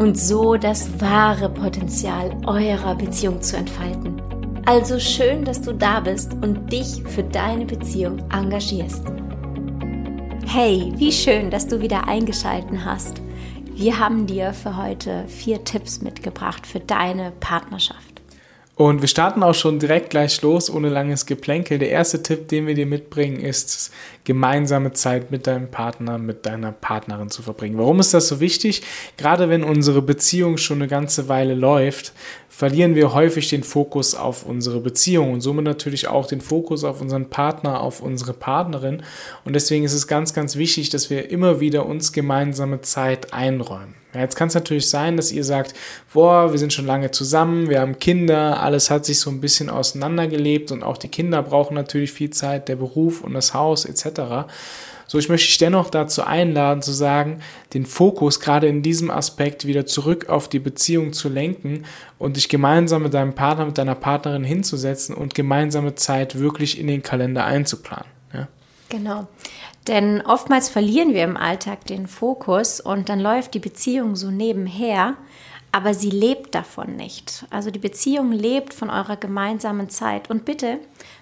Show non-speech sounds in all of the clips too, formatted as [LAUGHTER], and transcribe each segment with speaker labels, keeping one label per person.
Speaker 1: und so das wahre Potenzial eurer Beziehung zu entfalten. Also schön, dass du da bist und dich für deine Beziehung engagierst. Hey, wie schön, dass du wieder eingeschalten hast. Wir haben dir für heute vier Tipps mitgebracht für deine Partnerschaft.
Speaker 2: Und wir starten auch schon direkt gleich los, ohne langes Geplänkel. Der erste Tipp, den wir dir mitbringen, ist, gemeinsame Zeit mit deinem Partner, mit deiner Partnerin zu verbringen. Warum ist das so wichtig? Gerade wenn unsere Beziehung schon eine ganze Weile läuft, verlieren wir häufig den Fokus auf unsere Beziehung und somit natürlich auch den Fokus auf unseren Partner, auf unsere Partnerin. Und deswegen ist es ganz, ganz wichtig, dass wir immer wieder uns gemeinsame Zeit einräumen. Ja, jetzt kann es natürlich sein, dass ihr sagt, boah, wir sind schon lange zusammen, wir haben Kinder, alles hat sich so ein bisschen auseinandergelebt und auch die Kinder brauchen natürlich viel Zeit, der Beruf und das Haus etc. So, ich möchte dich dennoch dazu einladen zu sagen, den Fokus gerade in diesem Aspekt wieder zurück auf die Beziehung zu lenken und dich gemeinsam mit deinem Partner, mit deiner Partnerin hinzusetzen und gemeinsame Zeit wirklich in den Kalender einzuplanen.
Speaker 1: Genau. Denn oftmals verlieren wir im Alltag den Fokus und dann läuft die Beziehung so nebenher, aber sie lebt davon nicht. Also die Beziehung lebt von eurer gemeinsamen Zeit. Und bitte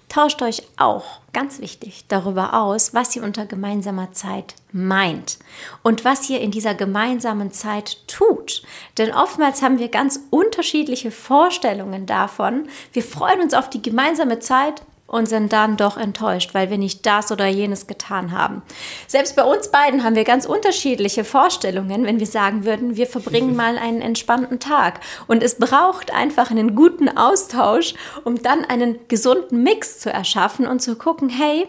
Speaker 1: tauscht euch auch, ganz wichtig, darüber aus, was ihr unter gemeinsamer Zeit meint und was ihr in dieser gemeinsamen Zeit tut. Denn oftmals haben wir ganz unterschiedliche Vorstellungen davon. Wir freuen uns auf die gemeinsame Zeit, und sind dann doch enttäuscht, weil wir nicht das oder jenes getan haben. Selbst bei uns beiden haben wir ganz unterschiedliche Vorstellungen, wenn wir sagen würden, wir verbringen [LAUGHS] mal einen entspannten Tag. Und es braucht einfach einen guten Austausch, um dann einen gesunden Mix zu erschaffen und zu gucken, hey,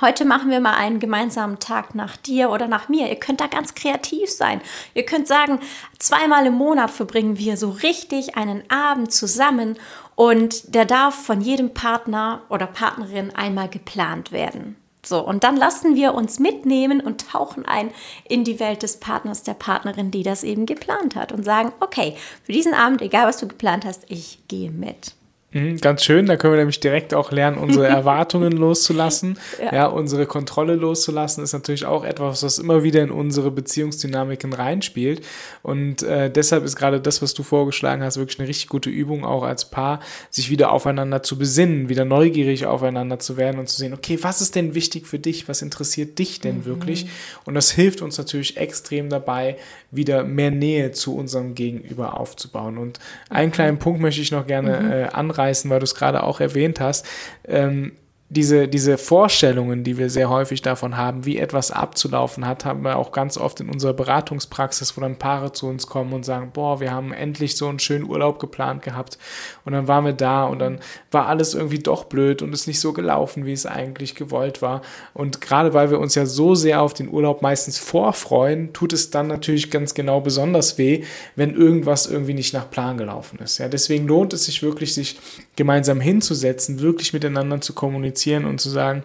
Speaker 1: Heute machen wir mal einen gemeinsamen Tag nach dir oder nach mir. Ihr könnt da ganz kreativ sein. Ihr könnt sagen, zweimal im Monat verbringen wir so richtig einen Abend zusammen und der darf von jedem Partner oder Partnerin einmal geplant werden. So, und dann lassen wir uns mitnehmen und tauchen ein in die Welt des Partners, der Partnerin, die das eben geplant hat und sagen, okay, für diesen Abend, egal was du geplant hast, ich gehe mit.
Speaker 2: Mhm, ganz schön, da können wir nämlich direkt auch lernen, unsere [LAUGHS] Erwartungen loszulassen. Ja. ja. unsere Kontrolle loszulassen ist natürlich auch etwas, was immer wieder in unsere Beziehungsdynamiken reinspielt. Und äh, deshalb ist gerade das, was du vorgeschlagen hast, wirklich eine richtig gute Übung, auch als Paar, sich wieder aufeinander zu besinnen, wieder neugierig aufeinander zu werden und zu sehen, okay, was ist denn wichtig für dich? Was interessiert dich denn mhm. wirklich? Und das hilft uns natürlich extrem dabei, wieder mehr Nähe zu unserem Gegenüber aufzubauen. Und einen kleinen Punkt möchte ich noch gerne mhm. äh, anreißen, weil du es gerade auch erwähnt hast. Ähm, diese, diese Vorstellungen, die wir sehr häufig davon haben, wie etwas abzulaufen hat, haben wir auch ganz oft in unserer Beratungspraxis, wo dann Paare zu uns kommen und sagen, boah, wir haben endlich so einen schönen Urlaub geplant gehabt und dann waren wir da und dann war alles irgendwie doch blöd und ist nicht so gelaufen, wie es eigentlich gewollt war. Und gerade weil wir uns ja so sehr auf den Urlaub meistens vorfreuen, tut es dann natürlich ganz genau besonders weh, wenn irgendwas irgendwie nicht nach Plan gelaufen ist. Ja, deswegen lohnt es sich wirklich, sich gemeinsam hinzusetzen, wirklich miteinander zu kommunizieren kommunizieren und zu sagen,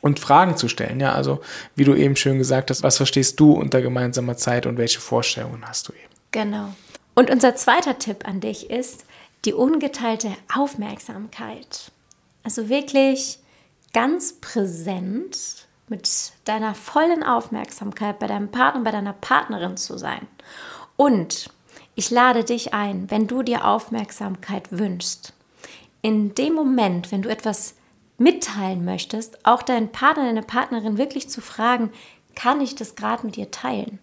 Speaker 2: und Fragen zu stellen. Ja, also wie du eben schön gesagt hast, was verstehst du unter gemeinsamer Zeit und welche Vorstellungen hast du eben?
Speaker 1: Genau. Und unser zweiter Tipp an dich ist die ungeteilte Aufmerksamkeit. Also wirklich ganz präsent mit deiner vollen Aufmerksamkeit bei deinem Partner, bei deiner Partnerin zu sein. Und ich lade dich ein, wenn du dir Aufmerksamkeit wünschst, in dem Moment, wenn du etwas mitteilen möchtest, auch deinen Partner, deine Partnerin wirklich zu fragen, kann ich das gerade mit dir teilen?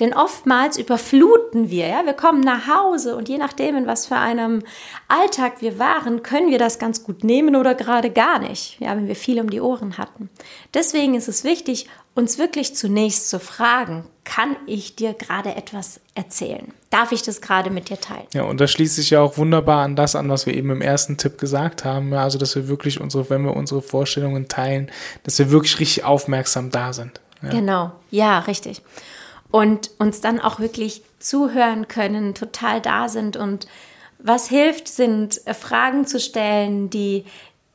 Speaker 1: Denn oftmals überfluten wir, ja, wir kommen nach Hause und je nachdem, in was für einem Alltag wir waren, können wir das ganz gut nehmen oder gerade gar nicht, ja, wenn wir viel um die Ohren hatten. Deswegen ist es wichtig, uns wirklich zunächst zu fragen, kann ich dir gerade etwas erzählen? Darf ich das gerade mit dir teilen?
Speaker 2: Ja, und das schließt sich ja auch wunderbar an das an, was wir eben im ersten Tipp gesagt haben. Ja, also, dass wir wirklich unsere, wenn wir unsere Vorstellungen teilen, dass wir wirklich richtig aufmerksam da sind.
Speaker 1: Ja. Genau, ja, richtig und uns dann auch wirklich zuhören können, total da sind und Was hilft, sind äh, Fragen zu stellen, die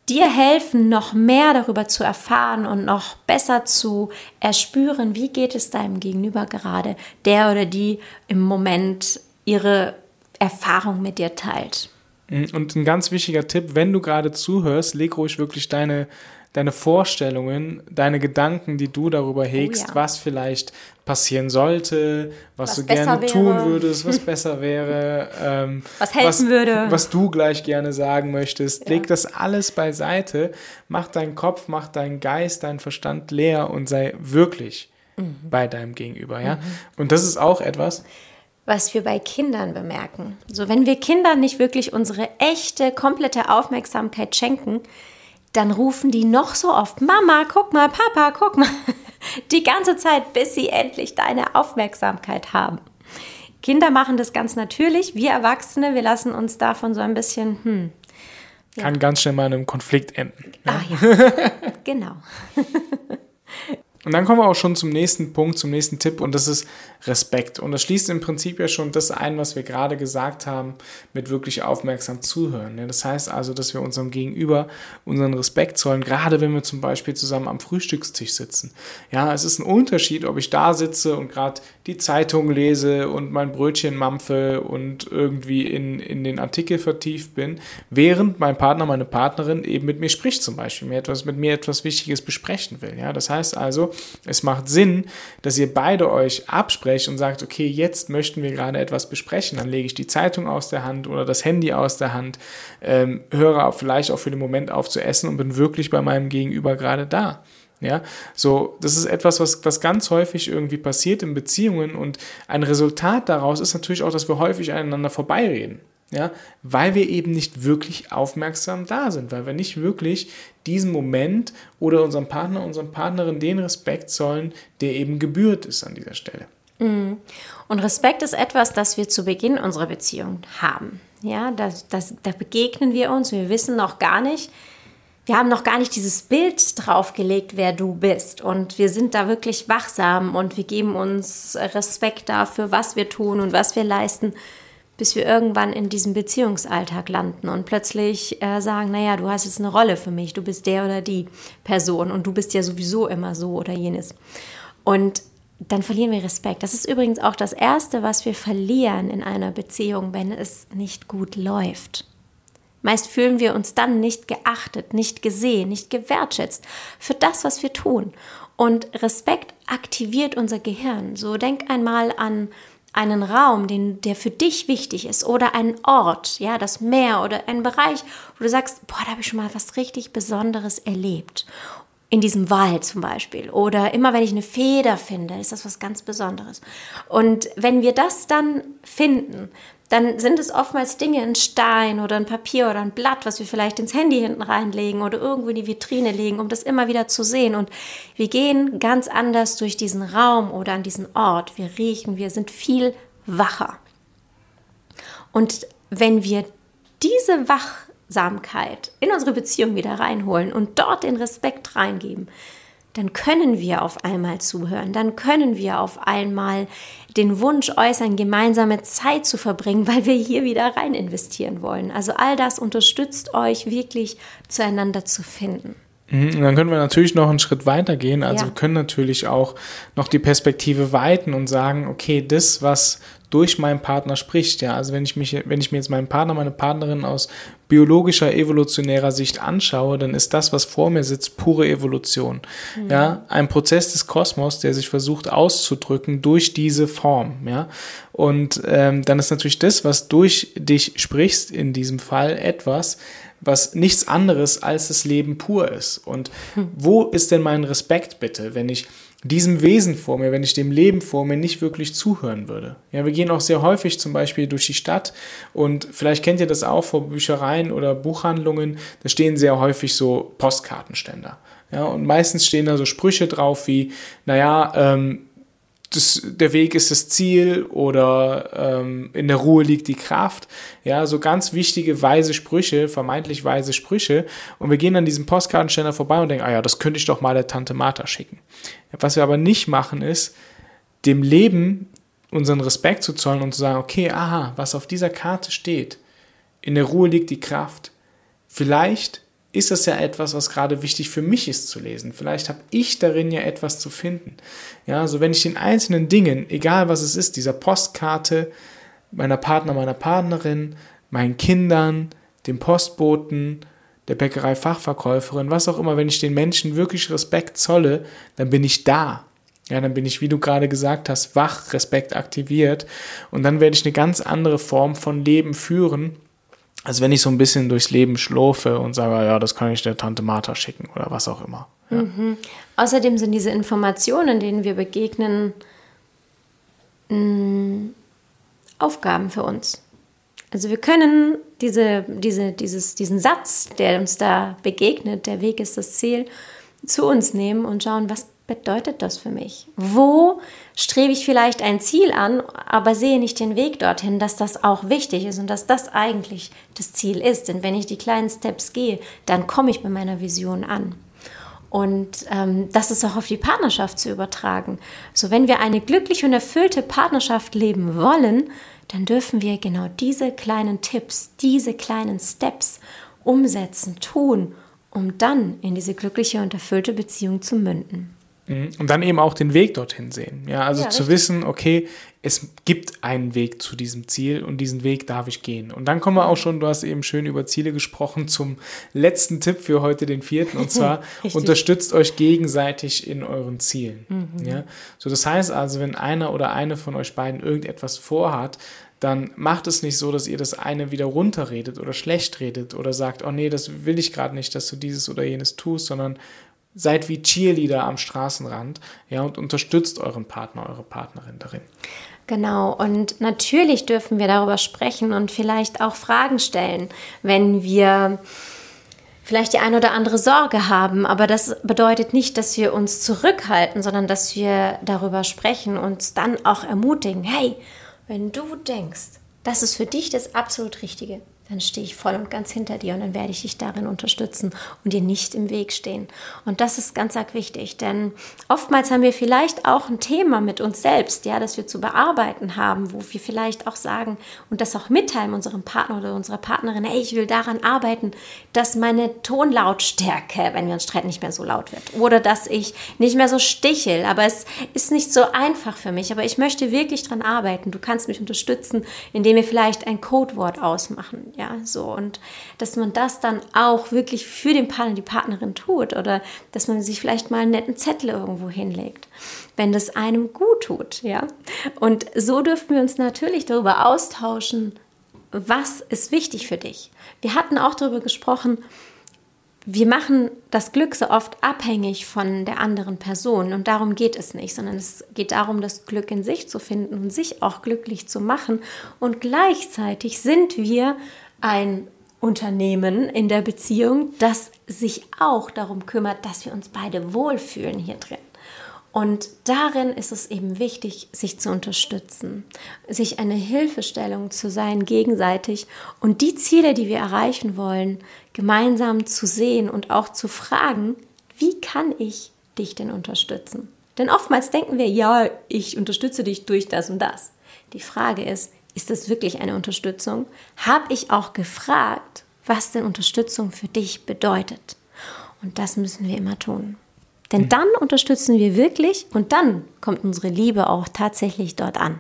Speaker 1: dir helfen, noch mehr darüber zu erfahren und noch besser zu erspüren, wie geht es deinem Gegenüber gerade, der oder die im Moment ihre Erfahrung mit dir teilt.
Speaker 2: Mhm, und ein ganz wichtiger Tipp, wenn du gerade zuhörst, leg ruhig wirklich deine deine Vorstellungen, deine Gedanken, die du darüber hegst, oh ja. was vielleicht passieren sollte, was, was du gerne wäre. tun würdest, was [LAUGHS] besser wäre, ähm,
Speaker 1: was helfen was, würde,
Speaker 2: was du gleich gerne sagen möchtest. Ja. Leg das alles beiseite, mach deinen Kopf, mach deinen Geist, deinen Verstand leer und sei wirklich mhm. bei deinem Gegenüber. Ja? Mhm. Und das ist auch etwas,
Speaker 1: was wir bei Kindern bemerken. So, wenn wir Kindern nicht wirklich unsere echte, komplette Aufmerksamkeit schenken, dann rufen die noch so oft, Mama, guck mal, Papa, guck mal, [LAUGHS] die ganze Zeit, bis sie endlich deine Aufmerksamkeit haben. Kinder machen das ganz natürlich, wir Erwachsene, wir lassen uns davon so ein bisschen, hm.
Speaker 2: Ja. Kann ganz schnell mal in einem Konflikt enden.
Speaker 1: Ne? Ah ja, [LAUGHS] genau. [LAUGHS]
Speaker 2: Und dann kommen wir auch schon zum nächsten Punkt, zum nächsten Tipp und das ist Respekt. Und das schließt im Prinzip ja schon das ein, was wir gerade gesagt haben, mit wirklich aufmerksam zuhören. Das heißt also, dass wir unserem Gegenüber unseren Respekt zollen, gerade wenn wir zum Beispiel zusammen am Frühstückstisch sitzen. Ja, es ist ein Unterschied, ob ich da sitze und gerade die Zeitung lese und mein Brötchen mampfe und irgendwie in, in den Artikel vertieft bin, während mein Partner, meine Partnerin eben mit mir spricht zum Beispiel, mir etwas, mit mir etwas Wichtiges besprechen will. Ja, das heißt also, es macht Sinn, dass ihr beide euch absprecht und sagt, okay, jetzt möchten wir gerade etwas besprechen. Dann lege ich die Zeitung aus der Hand oder das Handy aus der Hand, ähm, höre auch vielleicht auch für den Moment auf zu essen und bin wirklich bei meinem Gegenüber gerade da. Ja, so, das ist etwas, was, was ganz häufig irgendwie passiert in Beziehungen und ein Resultat daraus ist natürlich auch, dass wir häufig aneinander vorbeireden. Ja, weil wir eben nicht wirklich aufmerksam da sind, weil wir nicht wirklich diesen Moment oder unserem Partner, unserer Partnerin den Respekt zollen, der eben gebührt ist an dieser Stelle.
Speaker 1: Mhm. Und Respekt ist etwas, das wir zu Beginn unserer Beziehung haben. Ja, das, das, da begegnen wir uns, wir wissen noch gar nicht, wir haben noch gar nicht dieses Bild draufgelegt, wer du bist. Und wir sind da wirklich wachsam und wir geben uns Respekt dafür, was wir tun und was wir leisten bis wir irgendwann in diesem Beziehungsalltag landen und plötzlich äh, sagen, naja, du hast jetzt eine Rolle für mich, du bist der oder die Person und du bist ja sowieso immer so oder jenes. Und dann verlieren wir Respekt. Das ist übrigens auch das Erste, was wir verlieren in einer Beziehung, wenn es nicht gut läuft. Meist fühlen wir uns dann nicht geachtet, nicht gesehen, nicht gewertschätzt für das, was wir tun. Und Respekt aktiviert unser Gehirn. So denk einmal an einen Raum, den, der für dich wichtig ist oder einen Ort, ja, das Meer oder einen Bereich, wo du sagst, boah, da habe ich schon mal was richtig Besonderes erlebt. In diesem Wald zum Beispiel. Oder immer wenn ich eine Feder finde, ist das was ganz Besonderes. Und wenn wir das dann finden, dann sind es oftmals Dinge, ein Stein oder ein Papier oder ein Blatt, was wir vielleicht ins Handy hinten reinlegen oder irgendwo in die Vitrine legen, um das immer wieder zu sehen. Und wir gehen ganz anders durch diesen Raum oder an diesen Ort. Wir riechen, wir sind viel wacher. Und wenn wir diese Wachsamkeit in unsere Beziehung wieder reinholen und dort den Respekt reingeben, dann können wir auf einmal zuhören, dann können wir auf einmal den Wunsch äußern, gemeinsame Zeit zu verbringen, weil wir hier wieder rein investieren wollen. Also all das unterstützt euch wirklich zueinander zu finden.
Speaker 2: Mhm, und dann können wir natürlich noch einen Schritt weiter gehen. Also ja. wir können natürlich auch noch die Perspektive weiten und sagen, okay, das, was durch meinen Partner spricht, ja, also wenn ich mich, wenn ich mir jetzt meinen Partner, meine Partnerin aus biologischer, evolutionärer Sicht anschaue, dann ist das, was vor mir sitzt, pure Evolution. Mhm. Ja, ein Prozess des Kosmos, der sich versucht auszudrücken durch diese Form, ja. Und ähm, dann ist natürlich das, was durch dich sprichst, in diesem Fall etwas, was nichts anderes als das Leben pur ist. Und wo ist denn mein Respekt bitte, wenn ich diesem Wesen vor mir, wenn ich dem Leben vor mir nicht wirklich zuhören würde. Ja, wir gehen auch sehr häufig zum Beispiel durch die Stadt und vielleicht kennt ihr das auch vor Büchereien oder Buchhandlungen, da stehen sehr häufig so Postkartenständer. Ja, und meistens stehen da so Sprüche drauf wie, naja, ähm, das, der Weg ist das Ziel oder ähm, in der Ruhe liegt die Kraft. Ja, so ganz wichtige weise Sprüche, vermeintlich weise Sprüche. Und wir gehen an diesem Postkartenständer vorbei und denken, ah ja, das könnte ich doch mal der Tante Martha schicken. Was wir aber nicht machen, ist, dem Leben unseren Respekt zu zollen und zu sagen, okay, aha, was auf dieser Karte steht, In der Ruhe liegt die Kraft. Vielleicht ist das ja etwas, was gerade wichtig für mich ist zu lesen. Vielleicht habe ich darin ja etwas zu finden. Ja, also wenn ich den einzelnen Dingen, egal was es ist, dieser Postkarte, meiner Partner, meiner Partnerin, meinen Kindern, dem Postboten, der Bäckerei-Fachverkäuferin, was auch immer, wenn ich den Menschen wirklich Respekt zolle, dann bin ich da. Ja, dann bin ich, wie du gerade gesagt hast, wach, Respekt aktiviert und dann werde ich eine ganz andere Form von Leben führen, als wenn ich so ein bisschen durchs Leben schlurfe und sage, ja, das kann ich der Tante Martha schicken oder was auch immer. Ja.
Speaker 1: Mhm. Außerdem sind diese Informationen, denen wir begegnen, mh, mm, Aufgaben für uns. Also wir können diese, diese, dieses, diesen Satz, der uns da begegnet, der Weg ist das Ziel, zu uns nehmen und schauen, was bedeutet das für mich? Wo strebe ich vielleicht ein Ziel an, aber sehe nicht den Weg dorthin, dass das auch wichtig ist und dass das eigentlich das Ziel ist. Denn wenn ich die kleinen Steps gehe, dann komme ich bei meiner Vision an. Und ähm, das ist auch auf die Partnerschaft zu übertragen. So, wenn wir eine glückliche und erfüllte Partnerschaft leben wollen, dann dürfen wir genau diese kleinen Tipps, diese kleinen Steps umsetzen, tun, um dann in diese glückliche und erfüllte Beziehung zu münden.
Speaker 2: Mhm. Und dann eben auch den Weg dorthin sehen. Ja, also ja, zu richtig. wissen, okay, es gibt einen Weg zu diesem Ziel und diesen Weg darf ich gehen. Und dann kommen wir auch schon, du hast eben schön über Ziele gesprochen, zum letzten Tipp für heute, den vierten. Und zwar [LAUGHS] unterstützt euch gegenseitig in euren Zielen. Mhm. Ja, so das heißt also, wenn einer oder eine von euch beiden irgendetwas vorhat, dann macht es nicht so, dass ihr das eine wieder runterredet oder schlecht redet oder sagt, oh nee, das will ich gerade nicht, dass du dieses oder jenes tust, sondern seid wie Cheerleader am Straßenrand, ja, und unterstützt euren Partner, eure Partnerin darin.
Speaker 1: Genau, und natürlich dürfen wir darüber sprechen und vielleicht auch Fragen stellen, wenn wir vielleicht die eine oder andere Sorge haben, aber das bedeutet nicht, dass wir uns zurückhalten, sondern dass wir darüber sprechen und uns dann auch ermutigen, hey, wenn du denkst, das ist für dich das absolut Richtige, dann stehe ich voll und ganz hinter dir und dann werde ich dich darin unterstützen und dir nicht im Weg stehen. Und das ist ganz arg wichtig, denn oftmals haben wir vielleicht auch ein Thema mit uns selbst, ja, das wir zu bearbeiten haben, wo wir vielleicht auch sagen und das auch mitteilen unserem Partner oder unserer Partnerin, hey, ich will daran arbeiten, dass meine Tonlautstärke, wenn wir uns streiten, nicht mehr so laut wird oder dass ich nicht mehr so stichel, aber es ist nicht so einfach für mich, aber ich möchte wirklich daran arbeiten. Du kannst mich unterstützen, indem wir vielleicht ein Codewort ausmachen ja, so und dass man das dann auch wirklich für den Partner, die Partnerin tut oder dass man sich vielleicht mal einen netten Zettel irgendwo hinlegt, wenn das einem gut tut, ja. Und so dürften wir uns natürlich darüber austauschen, was ist wichtig für dich. Wir hatten auch darüber gesprochen, wir machen das Glück so oft abhängig von der anderen Person und darum geht es nicht, sondern es geht darum, das Glück in sich zu finden und sich auch glücklich zu machen. Und gleichzeitig sind wir ein Unternehmen in der Beziehung, das sich auch darum kümmert, dass wir uns beide wohlfühlen hier drin. Und darin ist es eben wichtig, sich zu unterstützen, sich eine Hilfestellung zu sein gegenseitig und die Ziele, die wir erreichen wollen, gemeinsam zu sehen und auch zu fragen, wie kann ich dich denn unterstützen? Denn oftmals denken wir, ja, ich unterstütze dich durch das und das. Die Frage ist, ist das wirklich eine Unterstützung? Habe ich auch gefragt, was denn Unterstützung für dich bedeutet? Und das müssen wir immer tun. Denn mhm. dann unterstützen wir wirklich und dann kommt unsere Liebe auch tatsächlich dort an.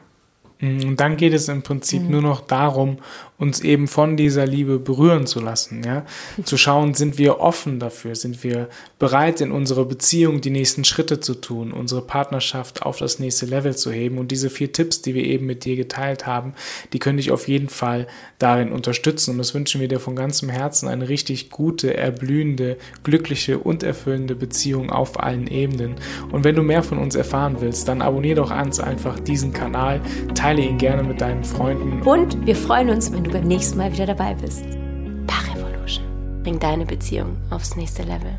Speaker 2: Mhm, und dann geht es im Prinzip mhm. nur noch darum, uns eben von dieser Liebe berühren zu lassen, ja, [LAUGHS] zu schauen, sind wir offen dafür, sind wir bereit, in unserer Beziehung die nächsten Schritte zu tun, unsere Partnerschaft auf das nächste Level zu heben. Und diese vier Tipps, die wir eben mit dir geteilt haben, die können dich auf jeden Fall darin unterstützen. Und das wünschen wir dir von ganzem Herzen eine richtig gute, erblühende, glückliche und erfüllende Beziehung auf allen Ebenen. Und wenn du mehr von uns erfahren willst, dann abonniere doch ganz einfach diesen Kanal, teile ihn gerne mit deinen Freunden.
Speaker 1: Und wir freuen uns, wenn du beim nächsten Mal wieder dabei bist. Paar Revolution. Bring deine Beziehung aufs nächste Level.